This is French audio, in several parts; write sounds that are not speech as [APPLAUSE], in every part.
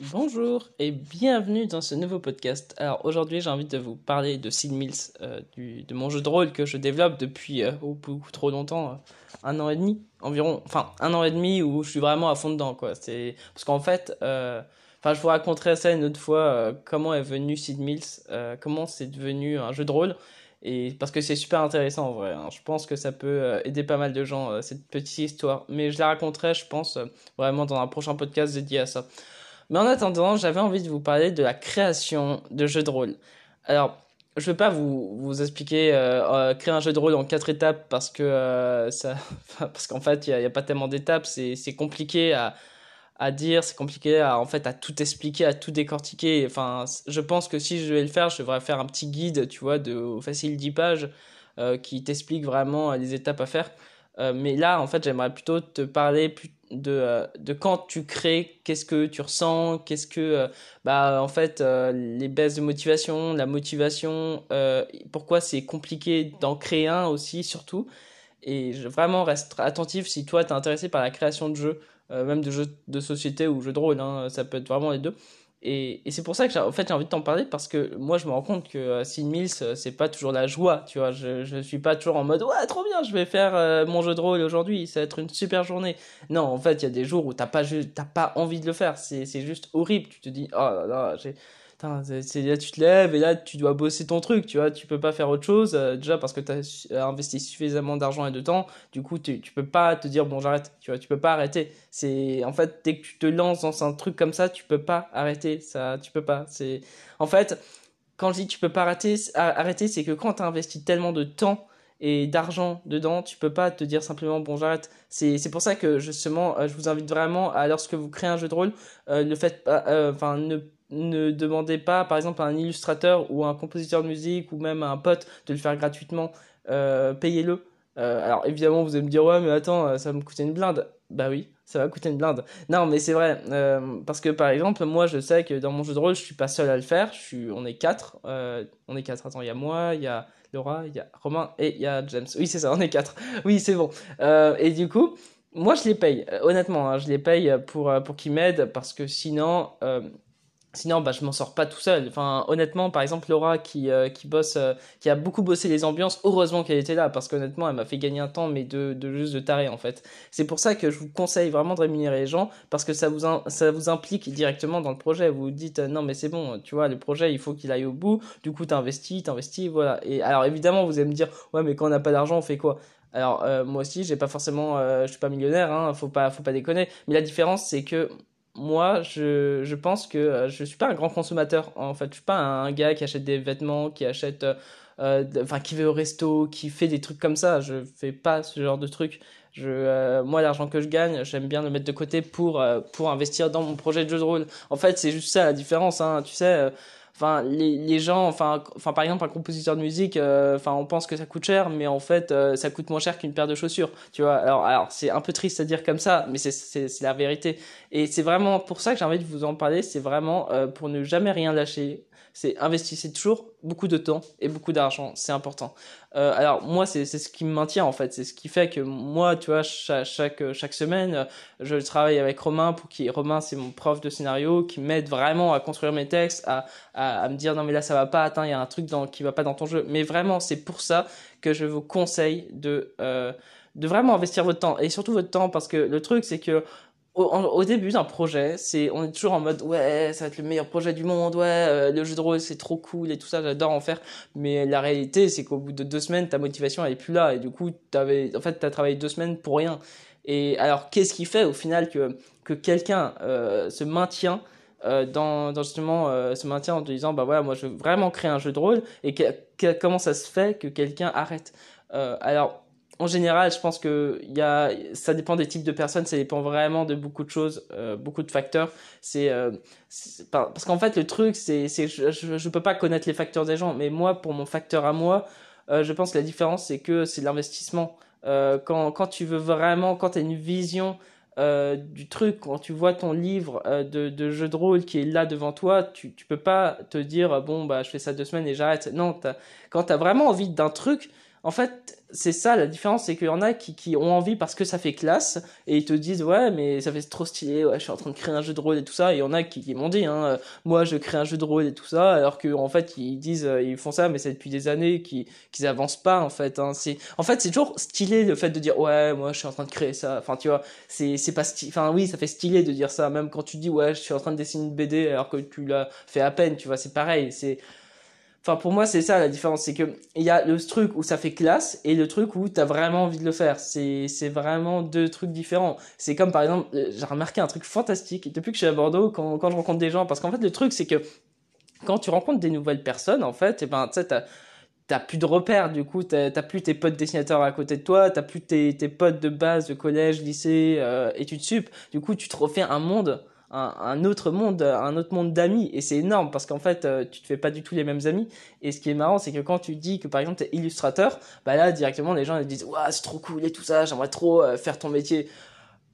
Bonjour et bienvenue dans ce nouveau podcast. Alors aujourd'hui j'ai envie de vous parler de Sid Mills, euh, du, de mon jeu de rôle que je développe depuis euh, beaucoup trop longtemps, euh, un an et demi environ, enfin un an et demi où je suis vraiment à fond dedans quoi. C'est parce qu'en fait, enfin je vous raconterai ça une autre fois comment est venu Sid Mills, comment c'est devenu un jeu de rôle et parce que c'est super intéressant en vrai. Hein. Je pense que ça peut aider pas mal de gens cette petite histoire, mais je la raconterai je pense vraiment dans un prochain podcast dédié à ça. Mais en attendant, j'avais envie de vous parler de la création de jeux de rôle. Alors, je ne vais pas vous, vous expliquer euh, euh, créer un jeu de rôle en quatre étapes parce que euh, ça, [LAUGHS] parce qu'en fait, il n'y a, pas tellement d'étapes. C'est, c'est compliqué à, à dire, c'est compliqué à, en fait, à tout expliquer, à tout décortiquer. Enfin, je pense que si je vais le faire, je devrais faire un petit guide, tu vois, de facile 10 pages qui t'explique vraiment les étapes à faire. mais là, en fait, j'aimerais plutôt te parler plus de, euh, de quand tu crées, qu'est-ce que tu ressens, qu'est-ce que, euh, bah, en fait, euh, les baisses de motivation, la motivation, pourquoi c'est compliqué d'en créer un aussi, surtout. Et vraiment, reste attentif si toi, t'es intéressé par la création de jeux, même de jeux de société ou jeux de rôle, hein, ça peut être vraiment les deux. Et, et c'est pour ça que j'ai, en fait, envie de t'en parler parce que moi, je me rends compte que euh, Sid Mills, euh, c'est pas toujours la joie, tu vois. Je, je suis pas toujours en mode, ouais, trop bien, je vais faire euh, mon jeu de rôle aujourd'hui, ça va être une super journée. Non, en fait, il y a des jours où t'as pas, t'as pas envie de le faire. C'est, c'est juste horrible. Tu te dis, oh là là, j'ai, c'est là tu te lèves et là tu dois bosser ton truc, tu vois, tu peux pas faire autre chose euh, déjà parce que tu as euh, investi suffisamment d'argent et de temps, du coup tu, tu peux pas te dire bon j'arrête, tu vois, tu peux pas arrêter. C'est en fait dès que tu te lances dans un truc comme ça, tu peux pas arrêter, ça tu peux pas. C'est en fait quand je dis tu peux pas arrêter, arrêter c'est que quand tu as investi tellement de temps et d'argent dedans, tu peux pas te dire simplement bon j'arrête. C'est c'est pour ça que justement euh, je vous invite vraiment à lorsque vous créez un jeu de rôle, le faites pas enfin ne ne demandez pas, par exemple, à un illustrateur ou à un compositeur de musique ou même à un pote de le faire gratuitement. Euh, payez-le. Euh, alors évidemment, vous allez me dire, ouais, mais attends, euh, ça va me coûter une blinde. Bah oui, ça va coûter une blinde. Non, mais c'est vrai. parce que par exemple, moi, je sais que dans mon jeu de rôle, je suis pas seul à le faire. Je suis, on est quatre. on est quatre. Attends, il y a moi, il y a Laura, il y a Romain et il y a James. Oui, c'est ça, on est quatre. [LAUGHS] Oui, c'est bon. et du coup, moi, je les paye. honnêtement, hein, je les paye pour, pour qu'ils m'aident parce que sinon Sinon, bah, je m'en sors pas tout seul. Enfin, honnêtement, par exemple, Laura qui, euh, qui bosse, euh, qui a beaucoup bossé les ambiances, heureusement qu'elle était là, parce qu'honnêtement, elle m'a fait gagner un temps, mais de, de juste de taré, en fait. C'est pour ça que je vous conseille vraiment de rémunérer les gens, parce que ça vous, ça vous implique directement dans le projet. Vous vous dites, euh, non, mais c'est bon, tu vois, le projet, il faut qu'il aille au bout. Du coup, t'investis, t'investis, voilà. Et alors, évidemment, vous allez me dire, ouais, mais quand on n'a pas d'argent, on fait quoi? Alors, moi aussi, j'ai pas forcément, je suis pas millionnaire, hein, faut pas, faut pas déconner. Mais la différence, c'est que moi, je, je pense que euh, je suis pas un grand consommateur. En fait, je suis pas un gars qui achète des vêtements, qui achète, euh, euh, enfin, qui va au resto, qui fait des trucs comme ça. Je fais pas ce genre de trucs. Je, moi, l'argent que je gagne, j'aime bien le mettre de côté pour, pour investir dans mon projet de jeu de rôle. En fait, c'est juste ça la différence. Hein. Tu sais, enfin les, les gens enfin enfin par exemple un compositeur de musique euh, enfin on pense que ça coûte cher mais en fait euh, ça coûte moins cher qu'une paire de chaussures tu vois. Alors alors c'est un peu triste à dire comme ça mais c'est c'est c'est la vérité. Et c'est vraiment pour ça que j'ai envie de vous en parler c'est vraiment euh, pour ne jamais rien lâcher. C'est investissez toujours beaucoup de temps et beaucoup d'argent, c'est important. Euh, alors moi, c'est ce qui me maintient en fait, c'est ce qui fait que moi, tu vois, chaque, chaque, semaine, je travaille avec Romain pour qui Romain, c'est mon prof de scénario, qui m'aide vraiment à construire mes textes, à, à, à, me dire non mais là ça va pas, attends, il y a un truc dans, qui va pas dans ton jeu. Mais vraiment, c'est pour ça que je vous conseille de euh, de vraiment investir votre temps et surtout votre temps parce que le truc c'est que au, début d'un projet, c'est on est toujours en mode ouais, ça va être le meilleur projet du monde, ouais, euh, le jeu de rôle c'est trop cool et tout ça, j'adore en faire. Mais la réalité, c'est qu'au bout de deux semaines, ta motivation elle est plus là et du coup, t'avais, en fait, t'as travaillé deux semaines pour rien. Et alors, qu'est-ce qui fait au final que que quelqu'un euh, se maintient euh, dans, dans justement euh, se maintient en te disant bah voilà, moi je veux vraiment créer un jeu de rôle et comment ça se fait que quelqu'un arrête? alors en général, je pense que y a, ça dépend des types de personnes, ça dépend vraiment de beaucoup de choses, euh, beaucoup de facteurs. C'est euh, parce qu'en fait le truc, c'est, je, je, peux pas connaître les facteurs des gens, mais moi pour mon facteur à moi, euh, je pense que la différence c'est que c'est l'investissement. Quand quand tu veux vraiment, quand tu as une vision du truc, quand tu vois ton livre de, jeu de rôle qui est là devant toi, tu, tu peux pas te dire bon bah je fais ça deux semaines et j'arrête. Non, quand tu as vraiment envie d'un truc, en fait, c'est ça la différence, c'est qu'il y en a qui, qui ont envie parce que ça fait classe et ils te disent ouais mais ça fait trop stylé, ouais je suis en train de créer un jeu de rôle et tout ça. Et il y en a qui, qui m'ont dit hein, euh, moi je crée un jeu de rôle et tout ça, alors que en fait ils disent euh, ils font ça mais c'est depuis des années qu'ils qu'ils avancent pas en fait. Hein. C'est en fait c'est toujours stylé le fait de dire ouais moi je suis en train de créer ça. Enfin tu vois c'est c'est pas stylé. Enfin oui ça fait stylé de dire ça même quand tu dis ouais je suis en train de dessiner une BD alors que tu l'as fait à peine. Tu vois c'est pareil c'est Enfin, pour moi, c'est ça la différence. C'est que il y a le truc où ça fait classe et le truc où t'as vraiment envie de le faire. C'est, c'est vraiment deux trucs différents. C'est comme par exemple, euh, j'ai remarqué un truc fantastique depuis que je suis à Bordeaux quand, quand je rencontre des gens. Parce qu'en fait, le truc, c'est que quand tu rencontres des nouvelles personnes, en fait, et eh ben, tu sais, t'as, plus de repères du coup t'as, t'as plus tes potes dessinateurs à côté de toi t'as plus tes, tes potes de base de collège lycée euh, études sup du coup tu te refais un monde un, autre monde, un autre monde d'amis. Et c'est énorme parce qu'en fait, euh, tu te fais pas du tout les mêmes amis. Et ce qui est marrant, c'est que quand tu dis que par exemple tu es illustrateur, bah là directement les gens ils disent waouh c'est trop cool et tout ça, j'aimerais trop euh, faire ton métier.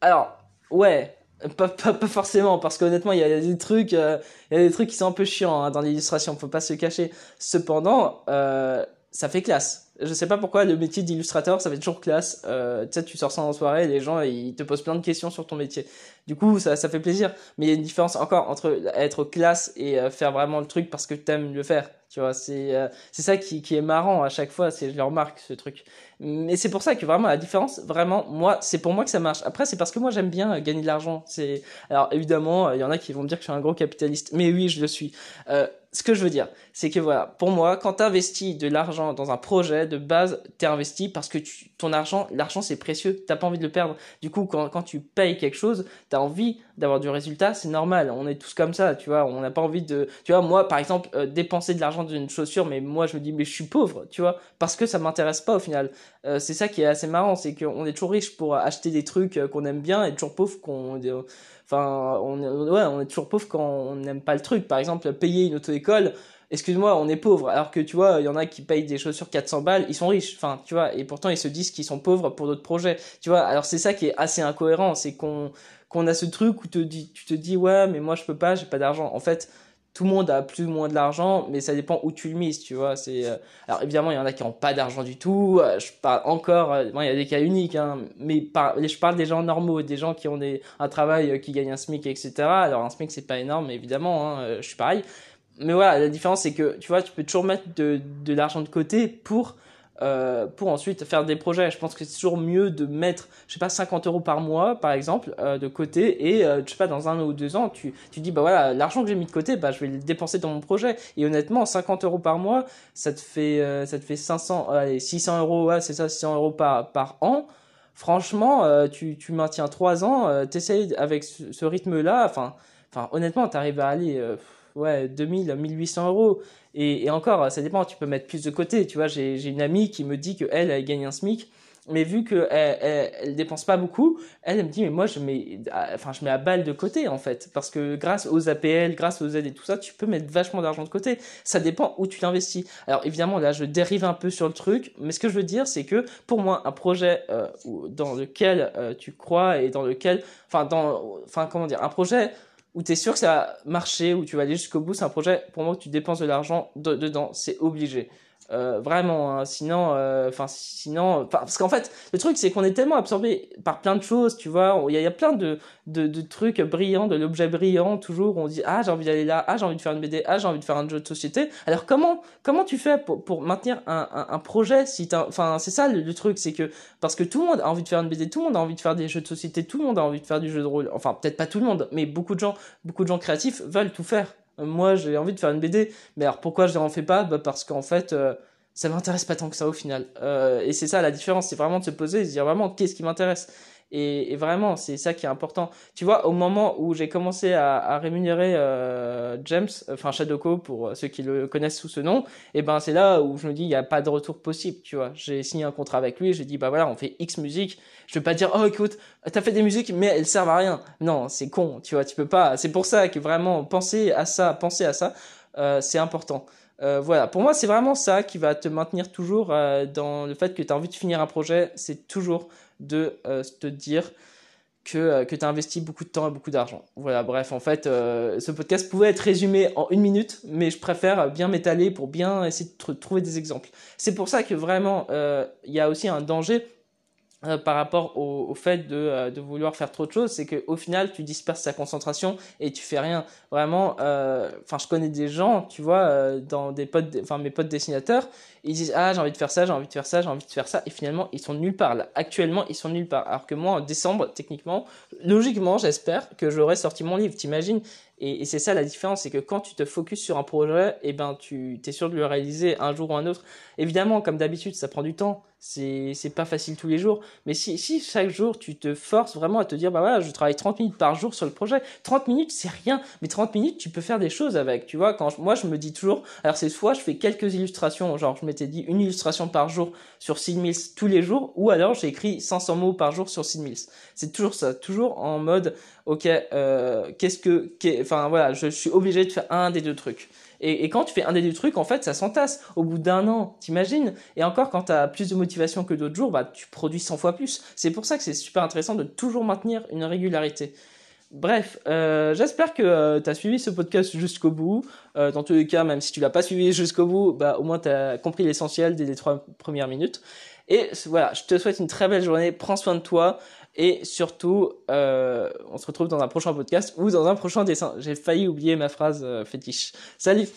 Alors ouais, pas, pas, pas, forcément, parce qu'honnêtement, il y a des trucs, euh, il y a des trucs qui sont un peu chiants hein, dans l'illustration, faut pas se cacher. Cependant, euh, ça fait classe. Je sais pas pourquoi le métier d'illustrateur, ça fait toujours classe. Euh, tu sais, tu sors ça en soirée, les gens ils te posent plein de questions sur ton métier. Du coup, ça, ça fait plaisir. Mais il y a une différence encore entre être classe et euh, faire vraiment le truc parce que t'aimes le faire. Tu vois, c'est euh, c'est ça qui, qui est marrant à chaque fois. C'est je le remarque ce truc. Mais c'est pour ça que vraiment la différence, vraiment, moi, c'est pour moi que ça marche. Après, c'est parce que moi j'aime bien gagner de l'argent. C'est alors évidemment, il y en a qui vont me dire que je suis un gros capitaliste. Mais oui, je le suis. Ce que je veux dire, c'est que voilà, pour moi, quand tu investis de l'argent dans un projet, de base, t'es investi parce que ton argent, l'argent c'est précieux, t'as pas envie de le perdre. Du coup, quand, quand tu payes quelque chose, t'as envie d'avoir du résultat, c'est normal. On est tous comme ça, tu vois. On n'a pas envie de, tu vois, moi, par exemple, euh, dépenser de l'argent dans une chaussure, mais moi, je me dis, mais je suis pauvre, tu vois, parce que ça m'intéresse pas au final. Euh, c'est ça qui est assez marrant, c'est qu'on est toujours riche pour acheter des trucs euh, qu'on aime bien et toujours pauvre qu'on, Enfin, on, ouais, on est toujours pauvre quand on n'aime pas le truc. Par exemple, payer une auto-école, excuse-moi, on est pauvre. Alors que tu vois, il y en a qui payent des chaussures 400 balles, ils sont riches. Enfin, tu vois, et pourtant ils se disent qu'ils sont pauvres pour d'autres projets. Tu vois, alors c'est ça qui est assez incohérent, c'est qu'on qu'on a ce truc où te dis, tu te dis ouais, mais moi je peux pas, j'ai pas d'argent. En fait, tout le monde a plus ou moins de l'argent, mais ça dépend où tu le mises, tu vois. C'est euh, alors évidemment il y en a qui ont pas d'argent du tout. Euh, je parle encore, euh, il y a des cas uniques, hein, mais je parle des gens normaux, des gens qui ont un travail qui gagne un SMIC, etc. Alors un SMIC c'est pas énorme, évidemment, hein, je suis pareil. Mais voilà, la différence c'est que tu vois, tu peux toujours mettre de, de l'argent de côté pour euh, pour ensuite faire des projets. Je pense que c'est toujours mieux de mettre, je sais pas, 50 euros par mois, par exemple, euh, de côté, et euh, je sais pas, dans un ou deux ans, tu, tu dis, bah voilà, l'argent que j'ai mis de côté, bah je vais le dépenser dans mon projet. Et honnêtement, 50 euros par mois, ça te fait, ça te fait 500, allez, 600 euros, ouais, c'est ça, 600 euros par, par an. Franchement, tu, tu maintiens trois ans, t'essayes avec ce, ce rythme-là, enfin, enfin, honnêtement, t'arrives à aller, ouais, 2000, 1800 euros. Et, et, encore, ça dépend, tu peux mettre plus de côté. Tu vois, j'ai une amie qui me dit que elle, gagne un SMIC, mais vu qu'elle elle, elle, dépense pas beaucoup, elle, me dit, mais moi, je mets, enfin, je mets à balle de côté, en fait. Parce que grâce aux APL, grâce aux aides et tout ça, tu peux mettre vachement d'argent de côté. Ça dépend où tu l'investis. Alors, évidemment, là, je dérive un peu sur le truc, mais ce que je veux dire, c'est que pour moi, un projet euh, dans lequel euh, tu crois et dans lequel, enfin, dans, enfin, comment dire, un projet où tu es sûr que ça va marcher, où tu vas aller jusqu'au bout, c'est un projet, pour moi, où tu dépenses de l'argent dedans, c'est obligé. Euh, vraiment, hein. sinon, euh, enfin, sinon, parce qu'en fait, le truc, c'est qu'on est tellement absorbé par plein de choses, tu vois. Il y a, plein de, de, de trucs brillants, de l'objet brillant, toujours. On dit, ah, j'ai envie d'aller là, ah, j'ai envie de faire une BD, ah, j'ai envie de faire un jeu de société. Alors, comment, comment tu fais pour, pour maintenir un, un, projet si enfin, c'est ça le, truc, c'est que, parce que tout le monde a envie de faire une BD, tout le monde a envie de faire des jeux de société, tout le monde a envie de faire du jeu de rôle. Enfin, peut-être pas tout le monde, mais beaucoup de gens, beaucoup de gens créatifs veulent tout faire moi j'ai envie de faire une BD, mais alors pourquoi je n'en fais pas? Bah Parce qu'en fait, euh, ça m'intéresse pas tant que ça au final. Euh, et c'est ça la différence, c'est vraiment de se poser et se dire vraiment qu'est-ce qui m'intéresse? Et, et, vraiment, c'est ça qui est important. Tu vois, au moment où j'ai commencé à, à rémunérer euh, James, enfin Shadowco pour ceux qui le connaissent sous ce nom, et ben c'est là où je me dis il n'y a pas de retour possible. Tu vois, j'ai signé un contrat avec lui, j'ai dit bah voilà, on fait X musique. Je vais pas dire oh écoute, t'as fait des musiques mais elles servent à rien. Non, c'est con. Tu vois, tu peux pas. C'est pour ça que vraiment penser à ça, penser à ça, euh, c'est important. Euh, voilà, pour moi, c'est vraiment ça qui va te maintenir toujours euh, dans le fait que tu as envie de finir un projet. C'est toujours de euh, te dire que, euh, que tu as investi beaucoup de temps et beaucoup d'argent. Voilà, bref, en fait, euh, ce podcast pouvait être résumé en une minute, mais je préfère bien m'étaler pour bien essayer de trouver des exemples. C'est pour ça que vraiment, il y a aussi un danger euh, par rapport au, au fait de, euh, de, vouloir faire trop de choses, c'est qu'au final, tu disperses ta concentration et tu fais rien. Vraiment, euh, enfin, je connais des gens, tu vois, dans des potes, enfin, mes potes dessinateurs, ils disent, ah, j'ai envie de faire ça, j'ai envie de faire ça, j'ai envie de faire ça, et finalement, ils sont nulle part. Là, actuellement, ils sont nulle part. Alors que moi, en décembre, techniquement, logiquement, j'espère que j'aurai sorti mon livre. T'imagines? Et, et c'est ça la différence, c'est que quand tu te focuses sur un projet, eh ben tu es sûr de le réaliser un jour ou un autre. Évidemment, comme d'habitude, ça prend du temps. C'est pas facile tous les jours, mais si si chaque jour tu te forces vraiment à te dire bah voilà, je travaille 30 minutes par jour sur le projet. 30 minutes, c'est rien, mais 30 minutes, tu peux faire des choses avec, tu vois. Quand moi je me dis toujours alors c'est soit je fais quelques illustrations, genre je m'étais dit une illustration par jour sur 6000 tous les jours ou alors j'écris 500 mots par jour sur 6000. C'est toujours ça, toujours en mode OK, euh, qu'est-ce que enfin voilà, je, suis obligé de faire un des deux trucs. Et, quand tu fais un des deux trucs, en fait, ça s'entasse. Au bout d'un an, t'imagines? Et encore, quand tu as plus de motivation que d'autres jours, bah, tu produis 100 fois plus. C'est pour ça que c'est super intéressant de toujours maintenir une régularité. Bref, euh, j'espère que euh, tu as suivi ce podcast jusqu'au bout. Euh, dans tous les cas, même si tu l'as pas suivi jusqu'au bout, bah, au moins tu as compris l'essentiel dès les trois premières minutes. Et voilà, je te souhaite une très belle journée. Prends soin de toi. Et surtout, euh, on se retrouve dans un prochain podcast ou dans un prochain dessin. J'ai failli oublier ma phrase euh, fétiche. Salut